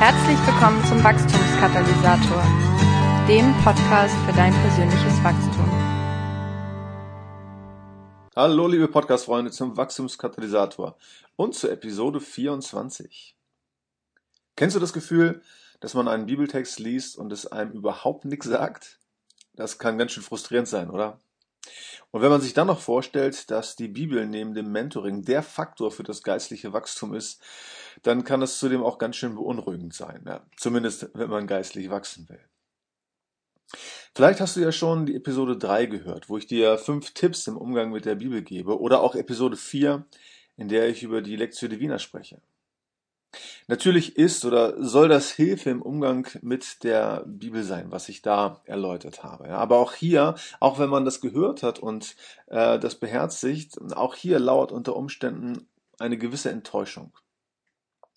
Herzlich willkommen zum Wachstumskatalysator, dem Podcast für dein persönliches Wachstum. Hallo, liebe Podcast-Freunde zum Wachstumskatalysator und zur Episode 24. Kennst du das Gefühl, dass man einen Bibeltext liest und es einem überhaupt nichts sagt? Das kann ganz schön frustrierend sein, oder? Und wenn man sich dann noch vorstellt, dass die Bibel neben dem Mentoring der Faktor für das geistliche Wachstum ist, dann kann das zudem auch ganz schön beunruhigend sein, ja? zumindest wenn man geistlich wachsen will. Vielleicht hast du ja schon die Episode 3 gehört, wo ich dir fünf Tipps im Umgang mit der Bibel gebe, oder auch Episode 4, in der ich über die Lectio Divina spreche. Natürlich ist oder soll das Hilfe im Umgang mit der Bibel sein, was ich da erläutert habe. Aber auch hier, auch wenn man das gehört hat und äh, das beherzigt, auch hier lauert unter Umständen eine gewisse Enttäuschung.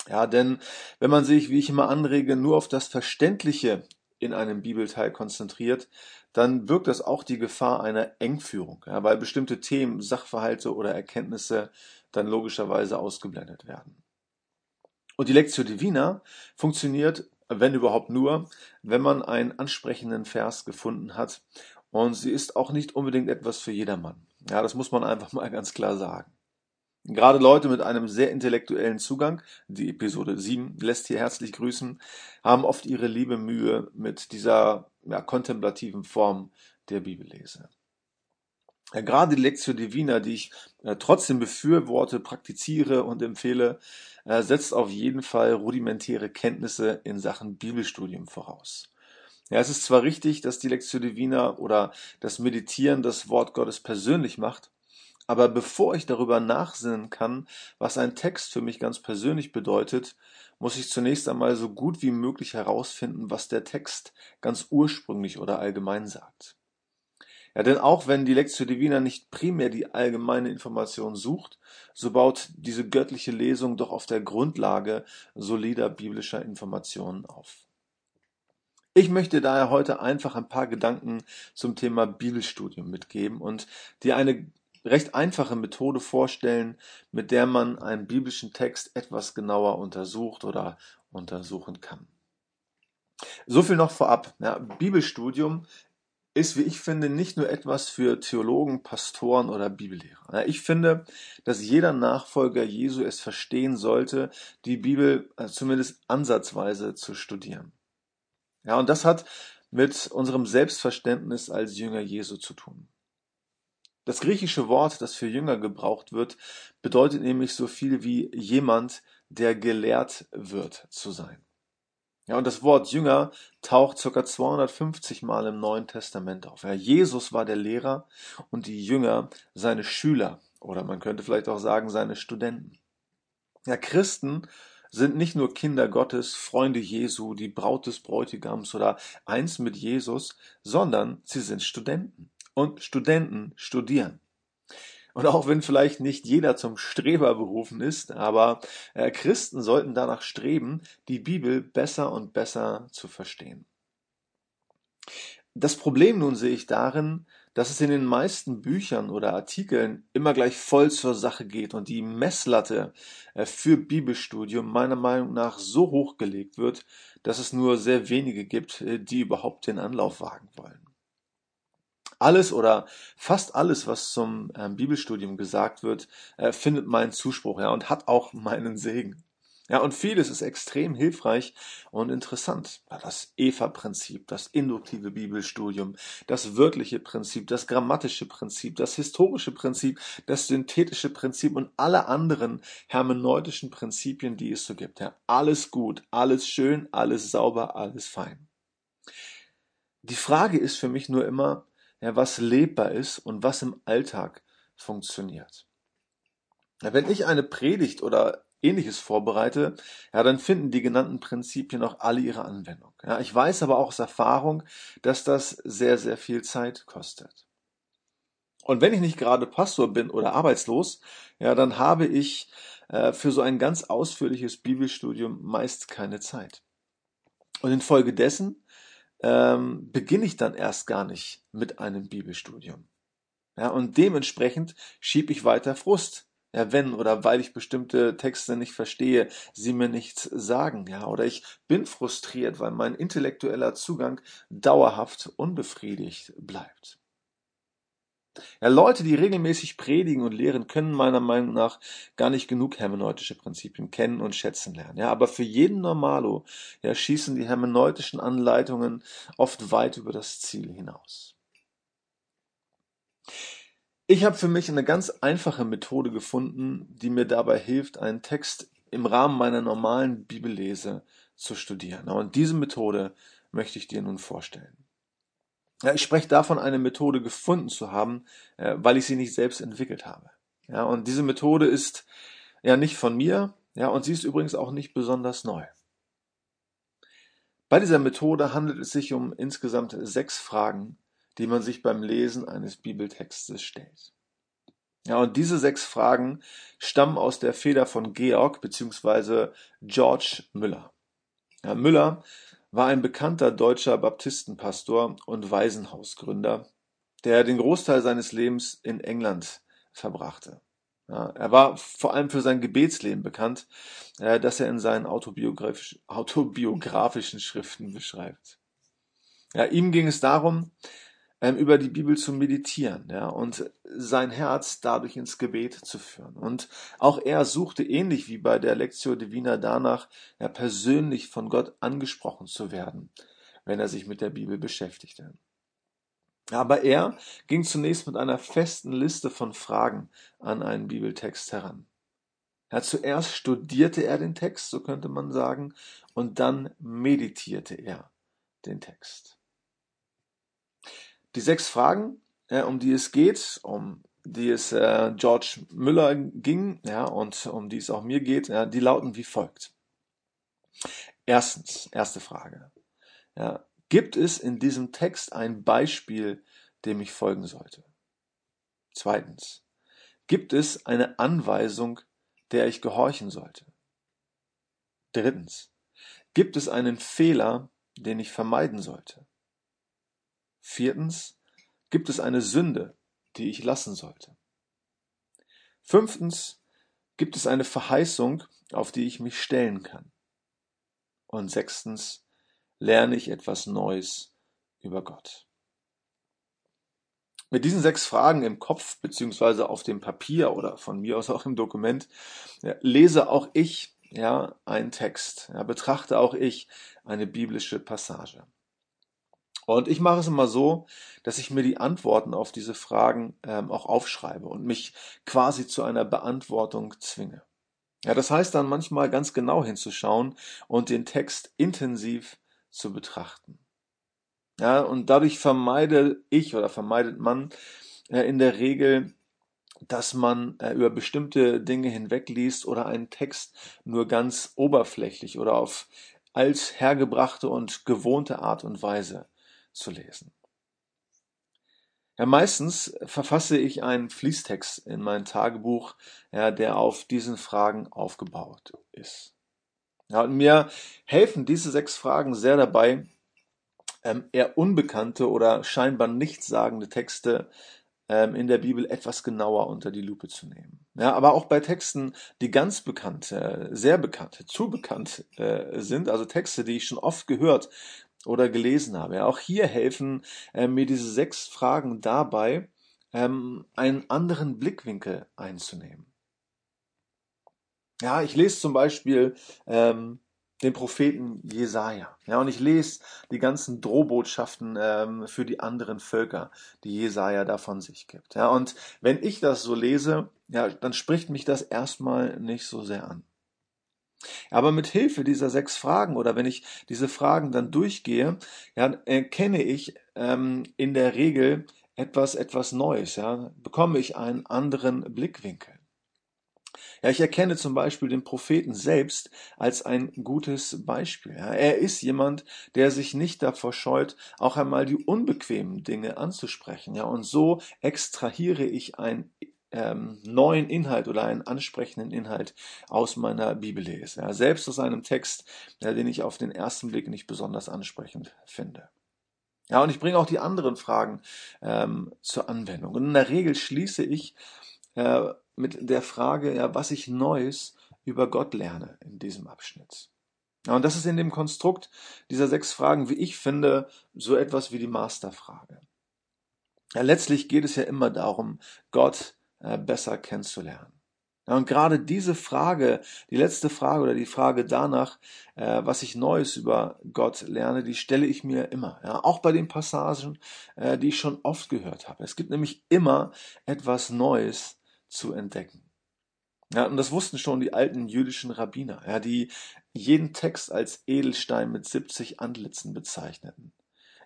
Ja, denn wenn man sich, wie ich immer anrege, nur auf das Verständliche in einem Bibelteil konzentriert, dann birgt das auch die Gefahr einer Engführung, ja, weil bestimmte Themen, Sachverhalte oder Erkenntnisse dann logischerweise ausgeblendet werden. Und die Lectio Divina funktioniert, wenn überhaupt nur, wenn man einen ansprechenden Vers gefunden hat. Und sie ist auch nicht unbedingt etwas für jedermann. Ja, das muss man einfach mal ganz klar sagen. Gerade Leute mit einem sehr intellektuellen Zugang, die Episode 7 lässt hier herzlich grüßen, haben oft ihre liebe Mühe mit dieser ja, kontemplativen Form der Bibellese. Ja, gerade die Lectio Divina, die ich äh, trotzdem befürworte, praktiziere und empfehle, äh, setzt auf jeden Fall rudimentäre Kenntnisse in Sachen Bibelstudium voraus. Ja, es ist zwar richtig, dass die Lectio Divina oder das Meditieren das Wort Gottes persönlich macht, aber bevor ich darüber nachsinnen kann, was ein Text für mich ganz persönlich bedeutet, muss ich zunächst einmal so gut wie möglich herausfinden, was der Text ganz ursprünglich oder allgemein sagt. Ja, denn auch wenn die Lectio Divina nicht primär die allgemeine Information sucht, so baut diese göttliche Lesung doch auf der Grundlage solider biblischer Informationen auf. Ich möchte daher heute einfach ein paar Gedanken zum Thema Bibelstudium mitgeben und dir eine recht einfache Methode vorstellen, mit der man einen biblischen Text etwas genauer untersucht oder untersuchen kann. So viel noch vorab. Ja, Bibelstudium ist, wie ich finde, nicht nur etwas für Theologen, Pastoren oder Bibellehrer. Ich finde, dass jeder Nachfolger Jesu es verstehen sollte, die Bibel äh, zumindest ansatzweise zu studieren. Ja, und das hat mit unserem Selbstverständnis als Jünger Jesu zu tun. Das griechische Wort, das für Jünger gebraucht wird, bedeutet nämlich so viel wie jemand, der gelehrt wird zu sein. Ja, und das Wort Jünger taucht ca. 250 Mal im Neuen Testament auf. Ja, Jesus war der Lehrer und die Jünger seine Schüler oder man könnte vielleicht auch sagen seine Studenten. Ja, Christen sind nicht nur Kinder Gottes, Freunde Jesu, die Braut des Bräutigams oder eins mit Jesus, sondern sie sind Studenten und Studenten studieren. Und auch wenn vielleicht nicht jeder zum Streber berufen ist, aber äh, Christen sollten danach streben, die Bibel besser und besser zu verstehen. Das Problem nun sehe ich darin, dass es in den meisten Büchern oder Artikeln immer gleich voll zur Sache geht und die Messlatte äh, für Bibelstudium meiner Meinung nach so hoch gelegt wird, dass es nur sehr wenige gibt, äh, die überhaupt den Anlauf wagen wollen alles oder fast alles, was zum ähm, Bibelstudium gesagt wird, äh, findet meinen Zuspruch, ja, und hat auch meinen Segen. Ja, und vieles ist extrem hilfreich und interessant. Das Eva-Prinzip, das induktive Bibelstudium, das wörtliche Prinzip, das grammatische Prinzip, das historische Prinzip, das synthetische Prinzip und alle anderen hermeneutischen Prinzipien, die es so gibt. Ja, alles gut, alles schön, alles sauber, alles fein. Die Frage ist für mich nur immer, ja, was lebbar ist und was im Alltag funktioniert. Ja, wenn ich eine Predigt oder ähnliches vorbereite, ja, dann finden die genannten Prinzipien auch alle ihre Anwendung. Ja, ich weiß aber auch aus Erfahrung, dass das sehr, sehr viel Zeit kostet. Und wenn ich nicht gerade Pastor bin oder arbeitslos, ja, dann habe ich äh, für so ein ganz ausführliches Bibelstudium meist keine Zeit. Und infolgedessen ähm, beginne ich dann erst gar nicht mit einem Bibelstudium. Ja, und dementsprechend schiebe ich weiter Frust ja, wenn oder weil ich bestimmte Texte nicht verstehe, sie mir nichts sagen, ja, oder ich bin frustriert, weil mein intellektueller Zugang dauerhaft unbefriedigt bleibt. Ja, Leute, die regelmäßig predigen und lehren, können meiner Meinung nach gar nicht genug hermeneutische Prinzipien kennen und schätzen lernen. Ja, aber für jeden Normalo ja, schießen die hermeneutischen Anleitungen oft weit über das Ziel hinaus. Ich habe für mich eine ganz einfache Methode gefunden, die mir dabei hilft, einen Text im Rahmen meiner normalen Bibellese zu studieren. Und diese Methode möchte ich dir nun vorstellen. Ja, ich spreche davon, eine Methode gefunden zu haben, äh, weil ich sie nicht selbst entwickelt habe. Ja, und diese Methode ist ja nicht von mir, ja, und sie ist übrigens auch nicht besonders neu. Bei dieser Methode handelt es sich um insgesamt sechs Fragen, die man sich beim Lesen eines Bibeltextes stellt. Ja, und diese sechs Fragen stammen aus der Feder von Georg bzw. George Müller. Ja, Müller war ein bekannter deutscher Baptistenpastor und Waisenhausgründer, der den Großteil seines Lebens in England verbrachte. Ja, er war vor allem für sein Gebetsleben bekannt, äh, das er in seinen autobiografisch, autobiografischen Schriften beschreibt. Ja, ihm ging es darum, über die Bibel zu meditieren ja, und sein Herz dadurch ins Gebet zu führen. Und auch er suchte ähnlich wie bei der Lectio Divina danach, ja, persönlich von Gott angesprochen zu werden, wenn er sich mit der Bibel beschäftigte. Aber er ging zunächst mit einer festen Liste von Fragen an einen Bibeltext heran. Ja, zuerst studierte er den Text, so könnte man sagen, und dann meditierte er den Text. Die sechs Fragen, äh, um die es geht, um die es äh, George Müller ging, ja, und um die es auch mir geht, ja, die lauten wie folgt. Erstens, erste Frage. Ja, gibt es in diesem Text ein Beispiel, dem ich folgen sollte? Zweitens, gibt es eine Anweisung, der ich gehorchen sollte? Drittens, gibt es einen Fehler, den ich vermeiden sollte? Viertens, gibt es eine Sünde, die ich lassen sollte? Fünftens, gibt es eine Verheißung, auf die ich mich stellen kann? Und sechstens, lerne ich etwas Neues über Gott? Mit diesen sechs Fragen im Kopf beziehungsweise auf dem Papier oder von mir aus auch im Dokument ja, lese auch ich ja einen Text, ja, betrachte auch ich eine biblische Passage. Und ich mache es immer so, dass ich mir die Antworten auf diese Fragen ähm, auch aufschreibe und mich quasi zu einer Beantwortung zwinge. Ja, das heißt dann manchmal ganz genau hinzuschauen und den Text intensiv zu betrachten. Ja, und dadurch vermeide ich oder vermeidet man äh, in der Regel, dass man äh, über bestimmte Dinge hinwegliest oder einen Text nur ganz oberflächlich oder auf als hergebrachte und gewohnte Art und Weise zu lesen. Ja, meistens verfasse ich einen Fließtext in mein Tagebuch, ja, der auf diesen Fragen aufgebaut ist. Ja, und mir helfen diese sechs Fragen sehr dabei, ähm, eher unbekannte oder scheinbar nichtssagende Texte ähm, in der Bibel etwas genauer unter die Lupe zu nehmen. Ja, aber auch bei Texten, die ganz bekannt, äh, sehr bekannt, zu bekannt äh, sind, also Texte, die ich schon oft gehört oder gelesen habe. Auch hier helfen äh, mir diese sechs Fragen dabei, ähm, einen anderen Blickwinkel einzunehmen. Ja, ich lese zum Beispiel ähm, den Propheten Jesaja. Ja, und ich lese die ganzen Drohbotschaften ähm, für die anderen Völker, die Jesaja da von sich gibt. Ja, und wenn ich das so lese, ja, dann spricht mich das erstmal nicht so sehr an. Aber mit Hilfe dieser sechs Fragen oder wenn ich diese Fragen dann durchgehe, ja, erkenne ich ähm, in der Regel etwas, etwas Neues, ja, bekomme ich einen anderen Blickwinkel. Ja, ich erkenne zum Beispiel den Propheten selbst als ein gutes Beispiel. Ja, er ist jemand, der sich nicht davor scheut, auch einmal die unbequemen Dinge anzusprechen. Ja, und so extrahiere ich ein ähm, neuen Inhalt oder einen ansprechenden Inhalt aus meiner Bibel lese. Ja, selbst aus einem Text, ja, den ich auf den ersten Blick nicht besonders ansprechend finde. Ja, und ich bringe auch die anderen Fragen ähm, zur Anwendung. Und in der Regel schließe ich äh, mit der Frage, ja, was ich Neues über Gott lerne in diesem Abschnitt. Ja, und das ist in dem Konstrukt dieser sechs Fragen, wie ich finde, so etwas wie die Masterfrage. Ja, letztlich geht es ja immer darum, Gott besser kennenzulernen. Und gerade diese Frage, die letzte Frage oder die Frage danach, äh, was ich Neues über Gott lerne, die stelle ich mir immer. Auch bei den Passagen, äh, die ich schon oft gehört habe. Es gibt nämlich immer etwas Neues zu entdecken. Ja, und das wussten schon die alten jüdischen Rabbiner, ja, die jeden Text als Edelstein mit 70 Antlitzen bezeichneten.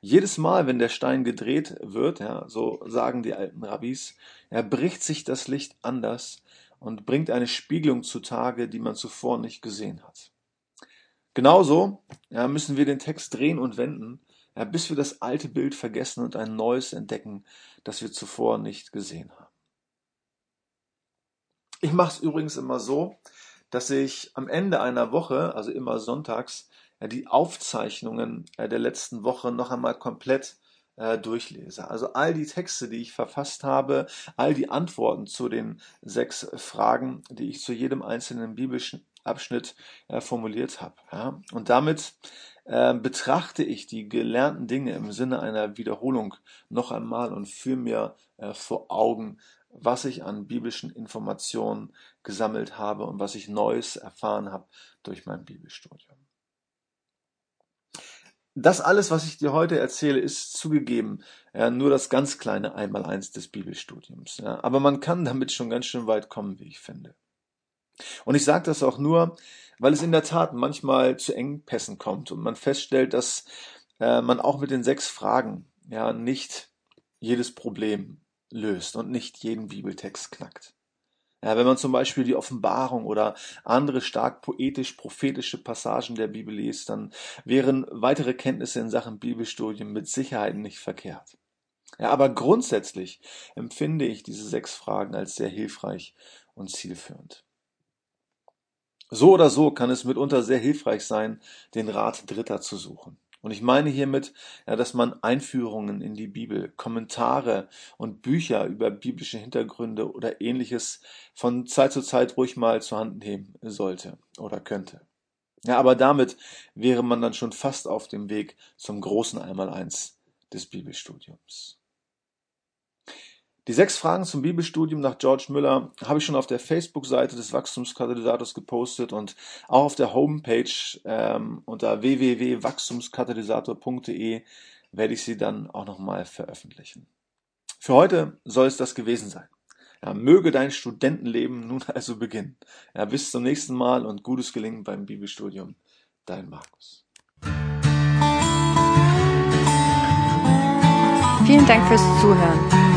Jedes Mal, wenn der Stein gedreht wird, ja, so sagen die alten Rabbis, ja, bricht sich das Licht anders und bringt eine Spiegelung zutage, die man zuvor nicht gesehen hat. Genauso ja, müssen wir den Text drehen und wenden, ja, bis wir das alte Bild vergessen und ein neues entdecken, das wir zuvor nicht gesehen haben. Ich mache es übrigens immer so, dass ich am Ende einer Woche, also immer sonntags, die Aufzeichnungen äh, der letzten Woche noch einmal komplett äh, durchlese. Also all die Texte, die ich verfasst habe, all die Antworten zu den sechs Fragen, die ich zu jedem einzelnen biblischen Abschnitt äh, formuliert habe. Und damit äh, betrachte ich die gelernten Dinge im Sinne einer Wiederholung noch einmal und führe mir äh, vor Augen, was ich an biblischen Informationen gesammelt habe und was ich Neues erfahren habe durch mein Bibelstudium. Das alles, was ich dir heute erzähle, ist zugegeben ja, nur das ganz kleine Einmaleins des Bibelstudiums. Ja. Aber man kann damit schon ganz schön weit kommen, wie ich finde. Und ich sage das auch nur, weil es in der Tat manchmal zu Engpässen kommt und man feststellt, dass äh, man auch mit den sechs Fragen ja nicht jedes Problem löst und nicht jeden Bibeltext knackt. Ja, wenn man zum Beispiel die Offenbarung oder andere stark poetisch-prophetische Passagen der Bibel liest, dann wären weitere Kenntnisse in Sachen Bibelstudien mit Sicherheit nicht verkehrt. Ja, aber grundsätzlich empfinde ich diese sechs Fragen als sehr hilfreich und zielführend. So oder so kann es mitunter sehr hilfreich sein, den Rat Dritter zu suchen. Und ich meine hiermit, ja, dass man Einführungen in die Bibel, Kommentare und Bücher über biblische Hintergründe oder ähnliches von Zeit zu Zeit ruhig mal zur Hand nehmen sollte oder könnte. Ja, aber damit wäre man dann schon fast auf dem Weg zum großen Einmaleins des Bibelstudiums. Die sechs Fragen zum Bibelstudium nach George Müller habe ich schon auf der Facebook-Seite des Wachstumskatalysators gepostet und auch auf der Homepage ähm, unter www.wachstumskatalysator.de werde ich sie dann auch nochmal veröffentlichen. Für heute soll es das gewesen sein. Ja, möge dein Studentenleben nun also beginnen. Ja, bis zum nächsten Mal und gutes Gelingen beim Bibelstudium. Dein Markus. Vielen Dank fürs Zuhören.